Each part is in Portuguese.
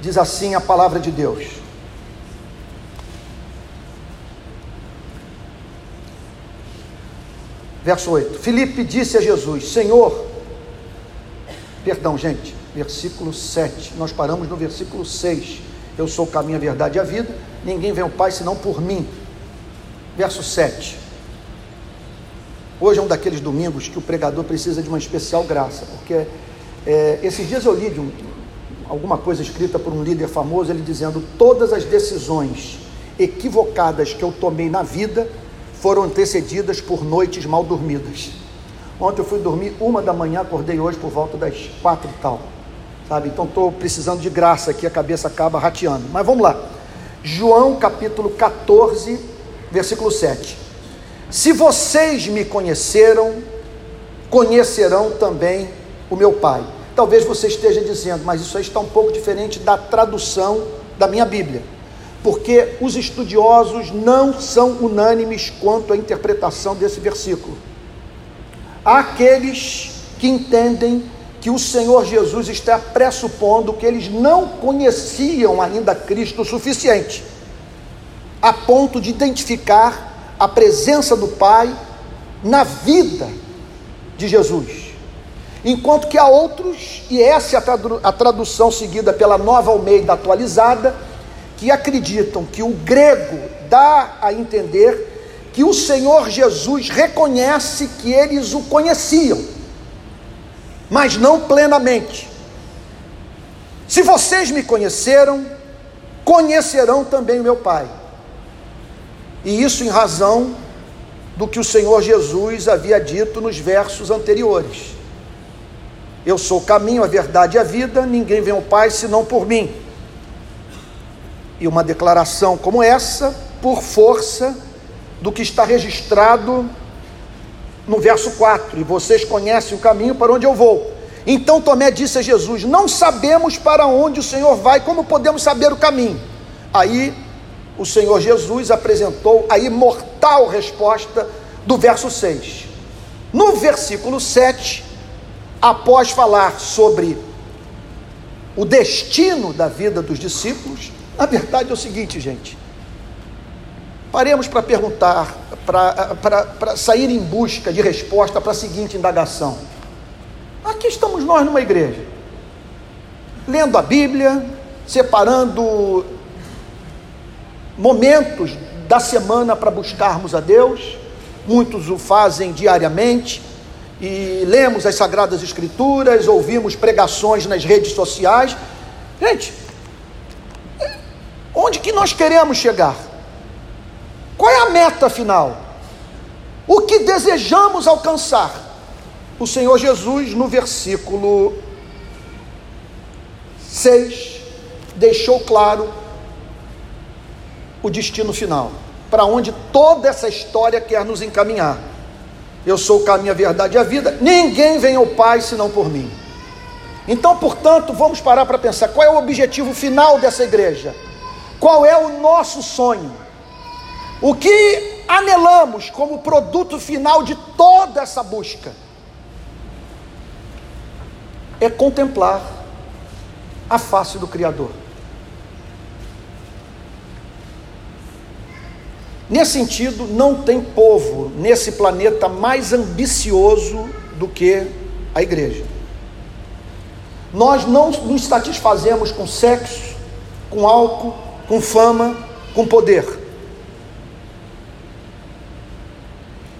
Diz assim a palavra de Deus. Verso 8: Filipe disse a Jesus: Senhor, perdão, gente, versículo 7, nós paramos no versículo 6. Eu sou o caminho, a verdade e a vida, ninguém vem ao Pai senão por mim. Verso 7. Hoje é um daqueles domingos que o pregador precisa de uma especial graça, porque é, esses dias eu li de um, alguma coisa escrita por um líder famoso, ele dizendo: todas as decisões equivocadas que eu tomei na vida foram antecedidas por noites mal dormidas. Ontem eu fui dormir uma da manhã, acordei hoje por volta das quatro e tal. Sabe? Então estou precisando de graça aqui, a cabeça acaba rateando. Mas vamos lá. João capítulo 14, versículo 7. Se vocês me conheceram, conhecerão também o meu Pai. Talvez você esteja dizendo, mas isso aí está um pouco diferente da tradução da minha Bíblia, porque os estudiosos não são unânimes quanto à interpretação desse versículo. Há aqueles que entendem que o Senhor Jesus está pressupondo que eles não conheciam ainda Cristo o suficiente, a ponto de identificar a presença do Pai na vida de Jesus. Enquanto que há outros, e essa é a tradução seguida pela nova Almeida atualizada, que acreditam que o grego dá a entender que o Senhor Jesus reconhece que eles o conheciam, mas não plenamente. Se vocês me conheceram, conhecerão também o meu Pai. E isso em razão do que o Senhor Jesus havia dito nos versos anteriores. Eu sou o caminho, a verdade e a vida, ninguém vem ao Pai senão por mim. E uma declaração como essa, por força do que está registrado no verso 4: E vocês conhecem o caminho para onde eu vou. Então Tomé disse a Jesus: Não sabemos para onde o Senhor vai, como podemos saber o caminho? Aí o Senhor Jesus apresentou a imortal resposta do verso 6. No versículo 7, após falar sobre o destino da vida dos discípulos, na verdade é o seguinte, gente. Paremos para perguntar, para sair em busca de resposta para a seguinte indagação. Aqui estamos nós numa igreja, lendo a Bíblia, separando momentos da semana para buscarmos a Deus, muitos o fazem diariamente, e lemos as Sagradas Escrituras, ouvimos pregações nas redes sociais. Gente, onde que nós queremos chegar? Qual é a meta final? O que desejamos alcançar? O Senhor Jesus, no versículo 6, deixou claro o destino final, para onde toda essa história quer nos encaminhar. Eu sou o caminho, a verdade e a vida, ninguém vem ao Pai senão por mim. Então, portanto, vamos parar para pensar: qual é o objetivo final dessa igreja? Qual é o nosso sonho? O que anelamos como produto final de toda essa busca? É contemplar a face do Criador. Nesse sentido, não tem povo nesse planeta mais ambicioso do que a igreja. Nós não nos satisfazemos com sexo, com álcool, com fama, com poder.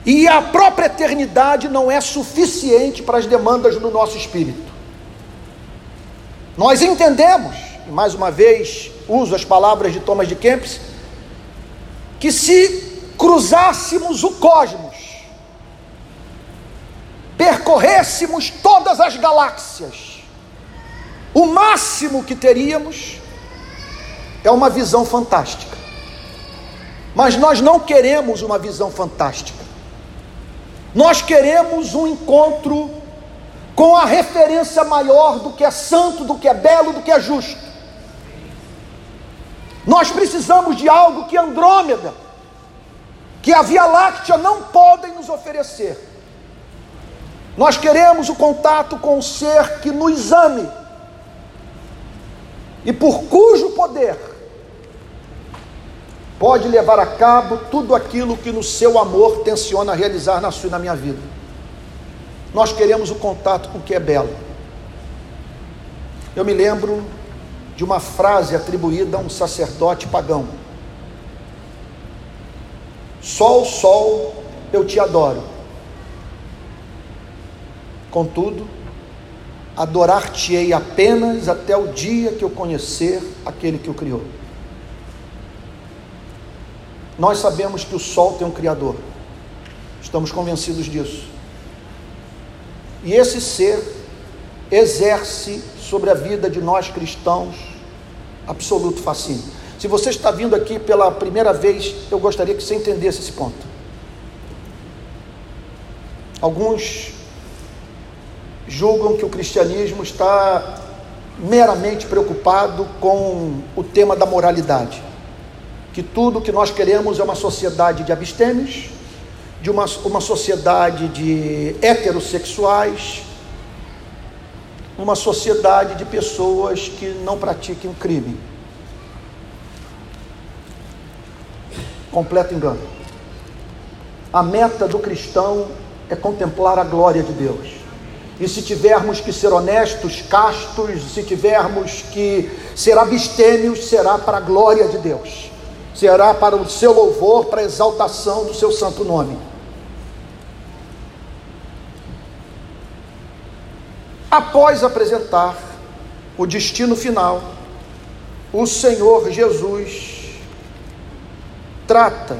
E a própria eternidade não é suficiente para as demandas do nosso espírito. Nós entendemos, e mais uma vez uso as palavras de Thomas de Kempis, que se cruzássemos o cosmos, percorrêssemos todas as galáxias, o máximo que teríamos é uma visão fantástica. Mas nós não queremos uma visão fantástica. Nós queremos um encontro com a referência maior do que é santo, do que é belo, do que é justo. Nós precisamos de algo que Andrômeda, que a Via Láctea não podem nos oferecer. Nós queremos o contato com o ser que nos ame, e por cujo poder pode levar a cabo tudo aquilo que no seu amor tenciona realizar na sua e na minha vida. Nós queremos o contato com o que é belo. Eu me lembro de uma frase atribuída a um sacerdote pagão: Sol, sol, eu te adoro. Contudo, adorar-te-ei apenas até o dia que eu conhecer aquele que o criou. Nós sabemos que o sol tem um Criador, estamos convencidos disso. E esse ser exerce sobre a vida de nós cristãos absoluto fascínio. Se você está vindo aqui pela primeira vez, eu gostaria que você entendesse esse ponto. Alguns julgam que o cristianismo está meramente preocupado com o tema da moralidade. Que tudo que nós queremos é uma sociedade de abstêmios, de uma, uma sociedade de heterossexuais, uma sociedade de pessoas que não pratiquem o crime. Completo engano. A meta do cristão é contemplar a glória de Deus. E se tivermos que ser honestos, castos, se tivermos que ser abstêmios, será para a glória de Deus, será para o seu louvor, para a exaltação do seu santo nome. Após apresentar o destino final, o Senhor Jesus trata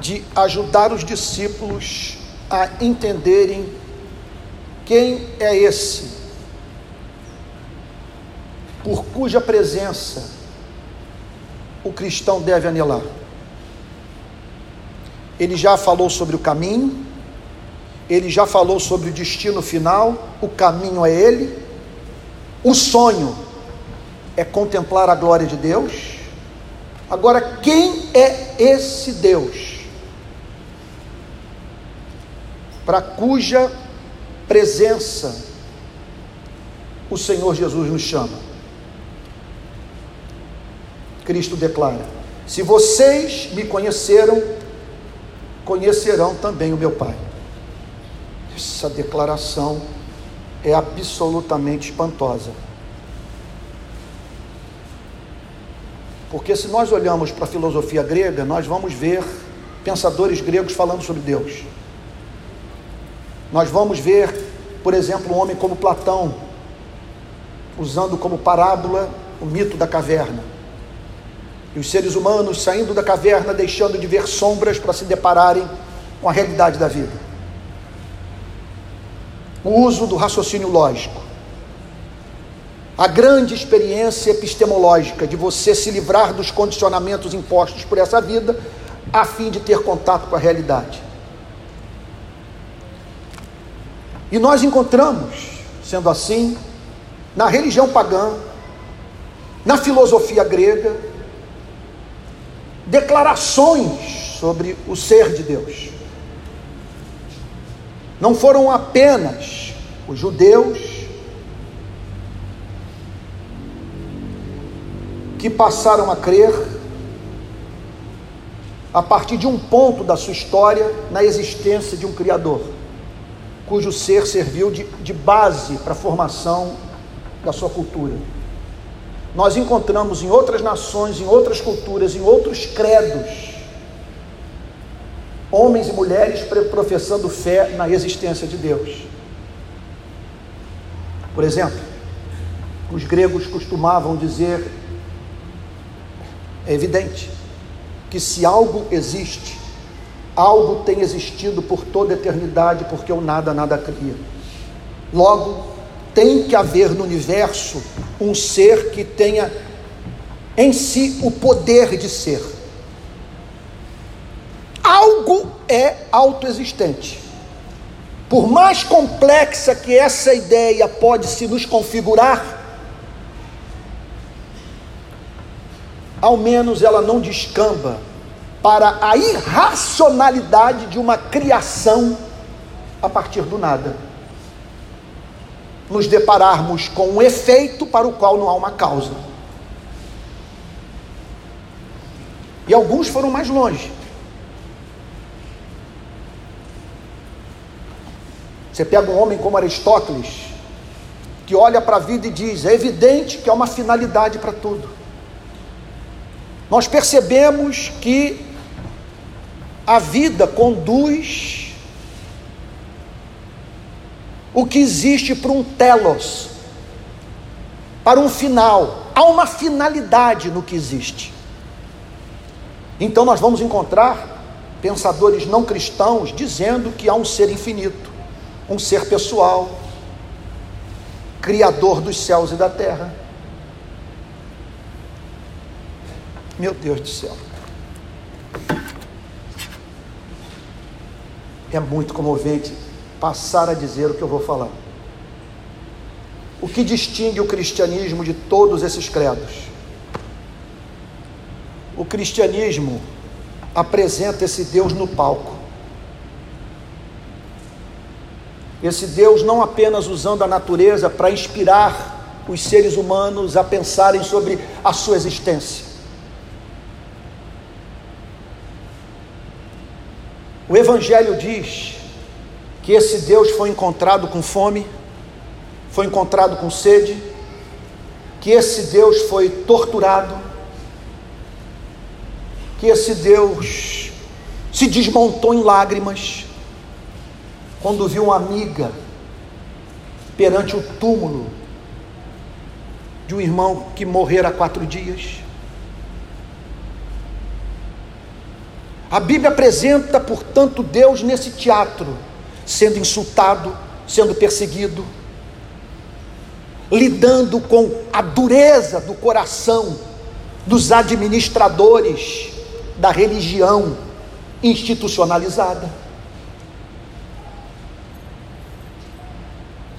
de ajudar os discípulos a entenderem quem é esse, por cuja presença o cristão deve anelar. Ele já falou sobre o caminho, ele já falou sobre o destino final, o caminho é ele, o sonho é contemplar a glória de Deus. Agora, quem é esse Deus? para cuja presença o Senhor Jesus nos chama. Cristo declara: Se vocês me conheceram, conhecerão também o meu Pai. Essa declaração é absolutamente espantosa. Porque se nós olhamos para a filosofia grega, nós vamos ver pensadores gregos falando sobre Deus. Nós vamos ver, por exemplo, um homem como Platão, usando como parábola o mito da caverna. E os seres humanos saindo da caverna, deixando de ver sombras para se depararem com a realidade da vida. O uso do raciocínio lógico. A grande experiência epistemológica de você se livrar dos condicionamentos impostos por essa vida, a fim de ter contato com a realidade. E nós encontramos, sendo assim, na religião pagã, na filosofia grega, declarações sobre o ser de Deus. Não foram apenas os judeus que passaram a crer a partir de um ponto da sua história na existência de um Criador cujo ser serviu de, de base para a formação da sua cultura. Nós encontramos em outras nações, em outras culturas, em outros credos, homens e mulheres professando fé na existência de Deus. Por exemplo, os gregos costumavam dizer: é evidente que se algo existe, Algo tem existido por toda a eternidade, porque o nada nada cria. Logo, tem que haver no universo um ser que tenha em si o poder de ser. Algo é autoexistente. Por mais complexa que essa ideia pode se nos configurar, ao menos ela não descamba para a irracionalidade de uma criação a partir do nada. nos depararmos com um efeito para o qual não há uma causa. E alguns foram mais longe. Você pega um homem como Aristóteles, que olha para a vida e diz: é evidente que há uma finalidade para tudo. Nós percebemos que a vida conduz o que existe para um telos, para um final. Há uma finalidade no que existe. Então nós vamos encontrar pensadores não cristãos dizendo que há um ser infinito, um ser pessoal, criador dos céus e da terra. Meu Deus do céu. É muito comovente passar a dizer o que eu vou falar. O que distingue o cristianismo de todos esses credos? O cristianismo apresenta esse Deus no palco. Esse Deus não apenas usando a natureza para inspirar os seres humanos a pensarem sobre a sua existência. O Evangelho diz que esse Deus foi encontrado com fome, foi encontrado com sede, que esse Deus foi torturado, que esse Deus se desmontou em lágrimas quando viu uma amiga perante o túmulo de um irmão que morrera há quatro dias. A Bíblia apresenta, portanto, Deus nesse teatro, sendo insultado, sendo perseguido, lidando com a dureza do coração dos administradores da religião institucionalizada.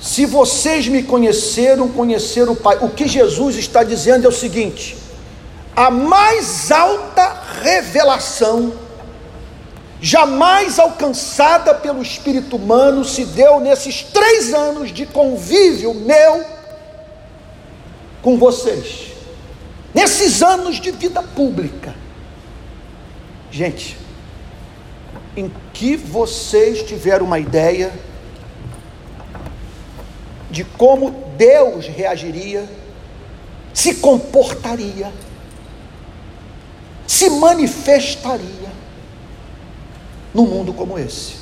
Se vocês me conheceram, conheceram o Pai. O que Jesus está dizendo é o seguinte: a mais alta revelação jamais alcançada pelo espírito humano se deu nesses três anos de convívio meu com vocês, nesses anos de vida pública. Gente, em que vocês tiveram uma ideia de como Deus reagiria, se comportaria, se manifestaria num mundo como esse.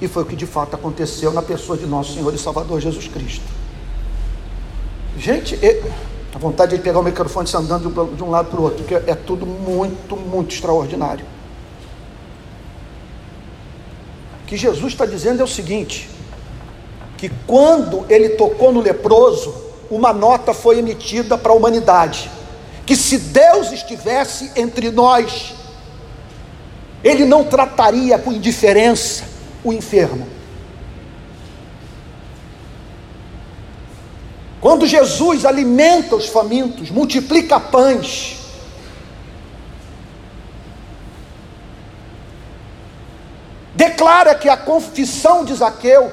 E foi o que de fato aconteceu na pessoa de nosso Senhor e Salvador Jesus Cristo. Gente, a vontade de pegar o microfone e andando de um lado para o outro, porque é tudo muito, muito extraordinário. O que Jesus está dizendo é o seguinte: que quando ele tocou no leproso, uma nota foi emitida para a humanidade: que se Deus estivesse entre nós, ele não trataria com indiferença o enfermo. Quando Jesus alimenta os famintos, multiplica pães, declara que a confissão de Zaqueu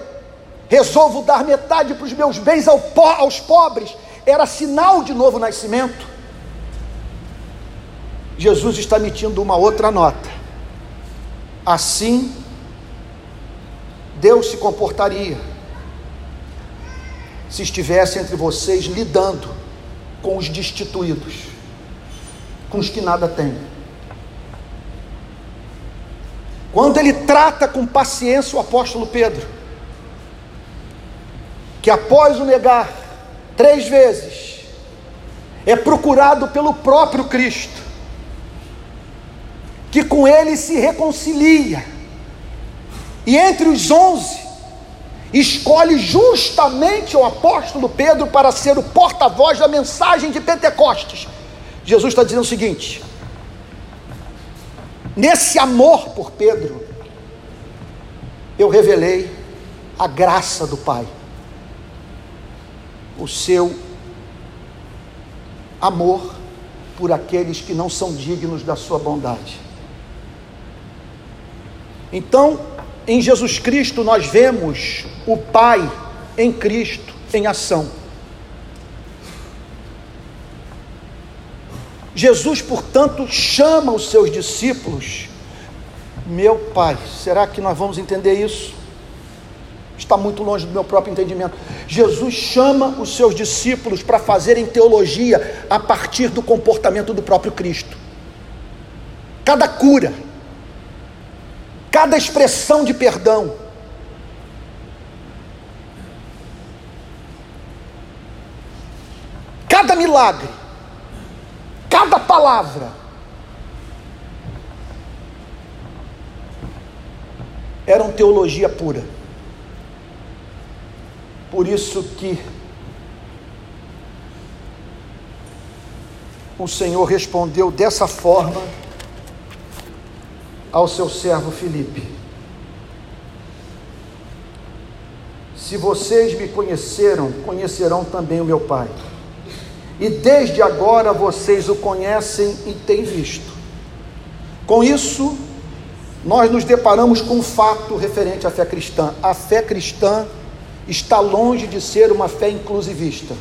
resolvo dar metade para os meus bens aos pobres, era sinal de novo nascimento. Jesus está emitindo uma outra nota. Assim, Deus se comportaria se estivesse entre vocês lidando com os destituídos, com os que nada têm. Quando ele trata com paciência o apóstolo Pedro, que após o negar três vezes, é procurado pelo próprio Cristo, que com ele se reconcilia, e entre os onze, escolhe justamente o apóstolo Pedro para ser o porta-voz da mensagem de Pentecostes. Jesus está dizendo o seguinte: nesse amor por Pedro, eu revelei a graça do Pai o seu amor por aqueles que não são dignos da sua bondade. Então, em Jesus Cristo nós vemos o Pai em Cristo em ação. Jesus, portanto, chama os seus discípulos. Meu Pai, será que nós vamos entender isso? Está muito longe do meu próprio entendimento. Jesus chama os seus discípulos para fazerem teologia a partir do comportamento do próprio Cristo. Cada cura, cada expressão de perdão, cada milagre, cada palavra eram teologia pura. Por isso que o Senhor respondeu dessa forma ao seu servo Filipe: Se vocês me conheceram, conhecerão também o meu Pai. E desde agora vocês o conhecem e têm visto. Com isso, nós nos deparamos com um fato referente à fé cristã. A fé cristã está longe de ser uma fé inclusivista.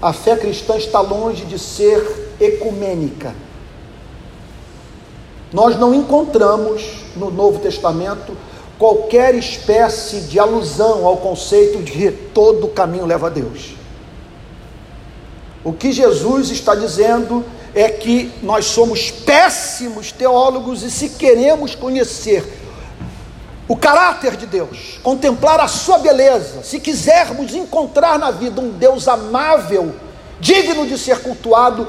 A fé cristã está longe de ser ecumênica. Nós não encontramos no Novo Testamento qualquer espécie de alusão ao conceito de que todo caminho leva a Deus. O que Jesus está dizendo é que nós somos péssimos teólogos e se queremos conhecer o caráter de Deus, contemplar a sua beleza, se quisermos encontrar na vida um Deus amável, digno de ser cultuado,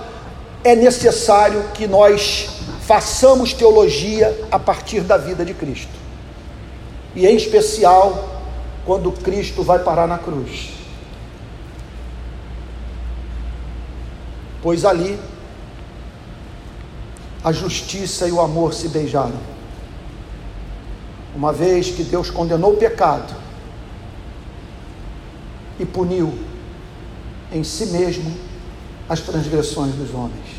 é necessário que nós façamos teologia a partir da vida de Cristo. E em especial quando Cristo vai parar na cruz. Pois ali a justiça e o amor se beijaram uma vez que Deus condenou o pecado e puniu em si mesmo as transgressões dos homens.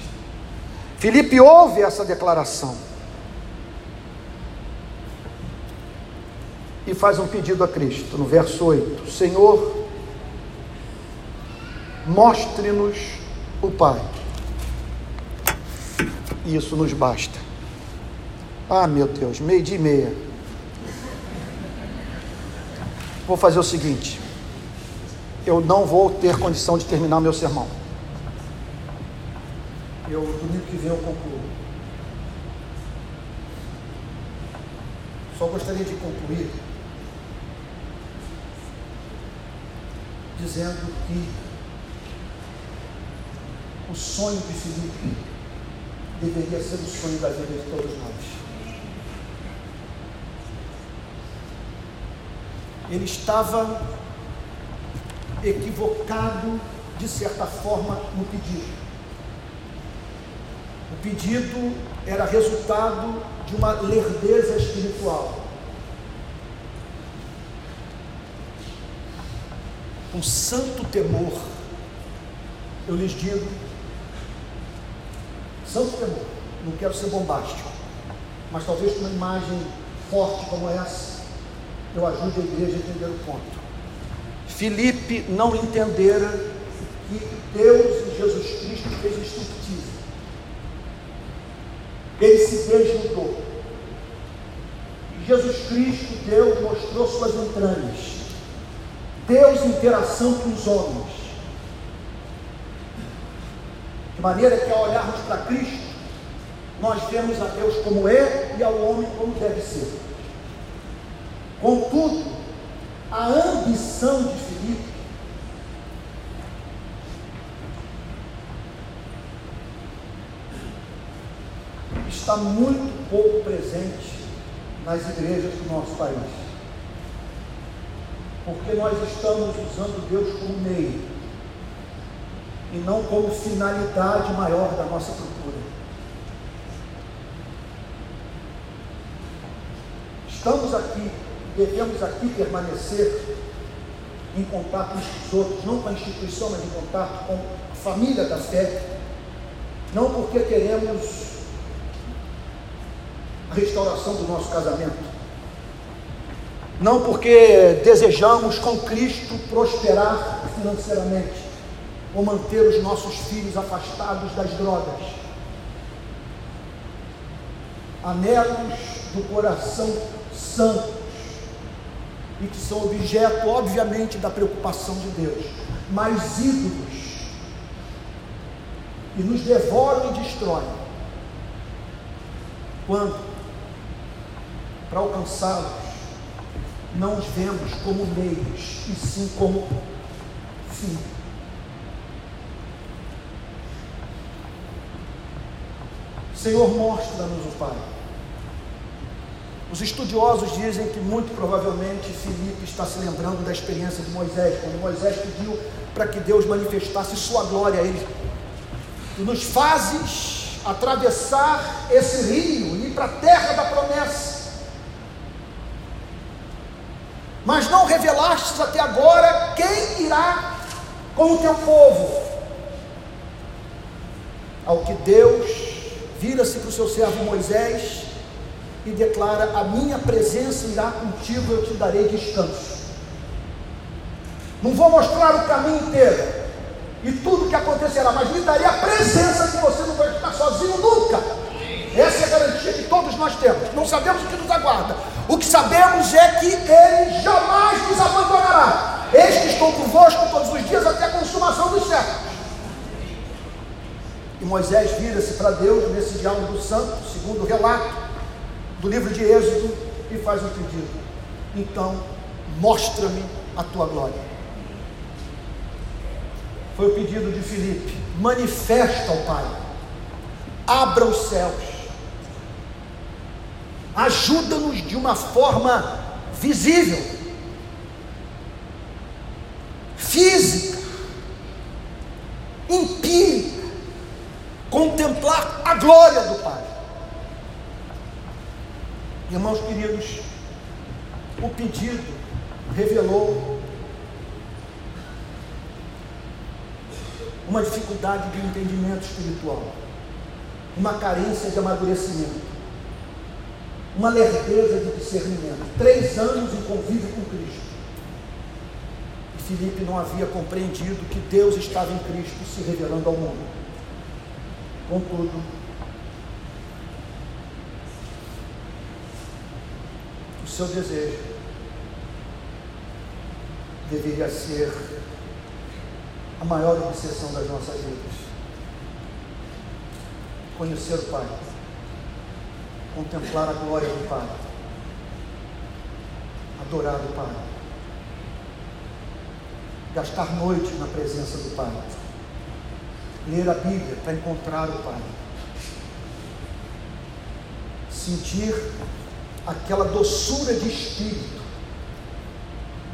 Filipe ouve essa declaração e faz um pedido a Cristo, no verso 8: Senhor, mostre-nos o Pai. Isso nos basta. Ah, meu Deus, meio dia e meia. Vou fazer o seguinte: eu não vou ter condição de terminar meu sermão. Eu, domingo que vem, eu concluo. Só gostaria de concluir dizendo que o sonho de Filipe deveria ser o sonho da vida de todos nós. Ele estava equivocado, de certa forma, no pedido. O pedido era resultado de uma lerdeza espiritual. Um santo temor, eu lhes digo, santo temor, não quero ser bombástico, mas talvez com uma imagem forte como essa, eu ajude a igreja a entender o ponto. Filipe não entendera que Deus e Jesus Cristo fez striptease. Ele se desnudou. Jesus Cristo, Deus, mostrou suas entranhas. Deus interação com os homens. De maneira que ao olharmos para Cristo, nós vemos a Deus como é e ao homem como deve ser. A ambição de Filipe está muito pouco presente nas igrejas do nosso país. Porque nós estamos usando Deus como meio e não como finalidade maior da nossa procura. Estamos aqui devemos aqui permanecer em contato uns com os outros, não com a instituição, mas em contato com a família da fé, não porque queremos a restauração do nosso casamento, não porque desejamos com Cristo prosperar financeiramente ou manter os nossos filhos afastados das drogas. Anelos do coração santos e que são objeto, obviamente, da preocupação de Deus, mas ídolos e nos devoram e destroem. Quando, para alcançá-los, não os vemos como meios, e sim como fim. Senhor, mostra-nos o Pai. Os estudiosos dizem que muito provavelmente Filipe está se lembrando da experiência de Moisés, quando Moisés pediu para que Deus manifestasse sua glória a ele. Tu nos fazes atravessar esse rio e ir para a terra da promessa. Mas não revelastes até agora quem irá com o teu povo. Ao que Deus vira-se para o seu servo Moisés e declara: A minha presença irá contigo, eu te darei descanso. Não vou mostrar o caminho inteiro, e tudo que acontecerá, mas me daria a presença que você não vai ficar sozinho nunca. Essa é a garantia que todos nós temos. Não sabemos o que nos aguarda. O que sabemos é que Ele jamais nos abandonará. Eis que estou convosco todos os dias até a consumação dos séculos. E Moisés vira-se para Deus nesse diálogo santo, segundo o relato do livro de Êxodo, e faz um pedido. Então, mostra-me a tua glória foi o pedido de Filipe: manifesta ao Pai, abra os céus, ajuda-nos de uma forma visível, física, empírica, contemplar a glória do Pai. Irmãos queridos, o pedido revelou uma dificuldade de entendimento espiritual, uma carência de amadurecimento, uma lerdeza de discernimento. Três anos em convívio com Cristo. E Filipe não havia compreendido que Deus estava em Cristo se revelando ao mundo. Contudo, seu desejo deveria ser a maior obsessão das nossas vidas. Conhecer o Pai, contemplar a glória do Pai, adorar o Pai, gastar noite na presença do Pai, ler a Bíblia para encontrar o Pai, sentir aquela doçura de espírito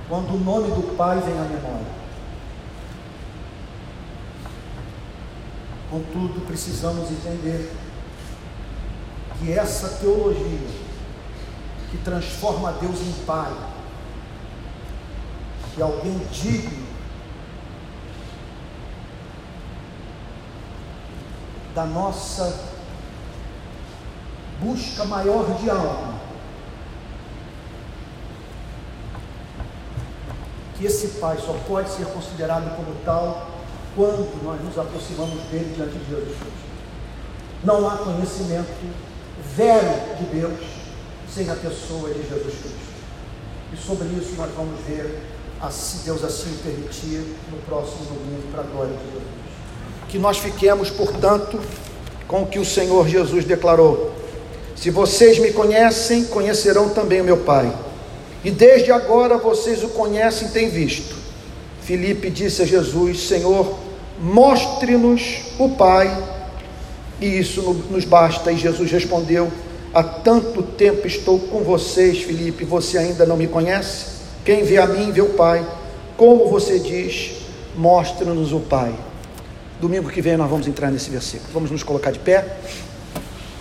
quando o nome do Pai vem à memória. Contudo, precisamos entender que essa teologia que transforma Deus em Pai, que alguém digno da nossa busca maior de alma, esse Pai só pode ser considerado como tal quando nós nos aproximamos dele diante de Jesus Cristo. Não há conhecimento velho de Deus sem a pessoa de Jesus Cristo. E sobre isso nós vamos ver, se Deus assim permitir, no próximo domingo, para a glória de Jesus. Que nós fiquemos, portanto, com o que o Senhor Jesus declarou: Se vocês me conhecem, conhecerão também o meu Pai. E desde agora vocês o conhecem e têm visto. Filipe disse a Jesus: Senhor, mostre-nos o Pai, e isso nos basta. E Jesus respondeu: Há tanto tempo estou com vocês, Filipe, você ainda não me conhece? Quem vê a mim, vê o Pai. Como você diz, mostre-nos o Pai. Domingo que vem nós vamos entrar nesse versículo. Vamos nos colocar de pé.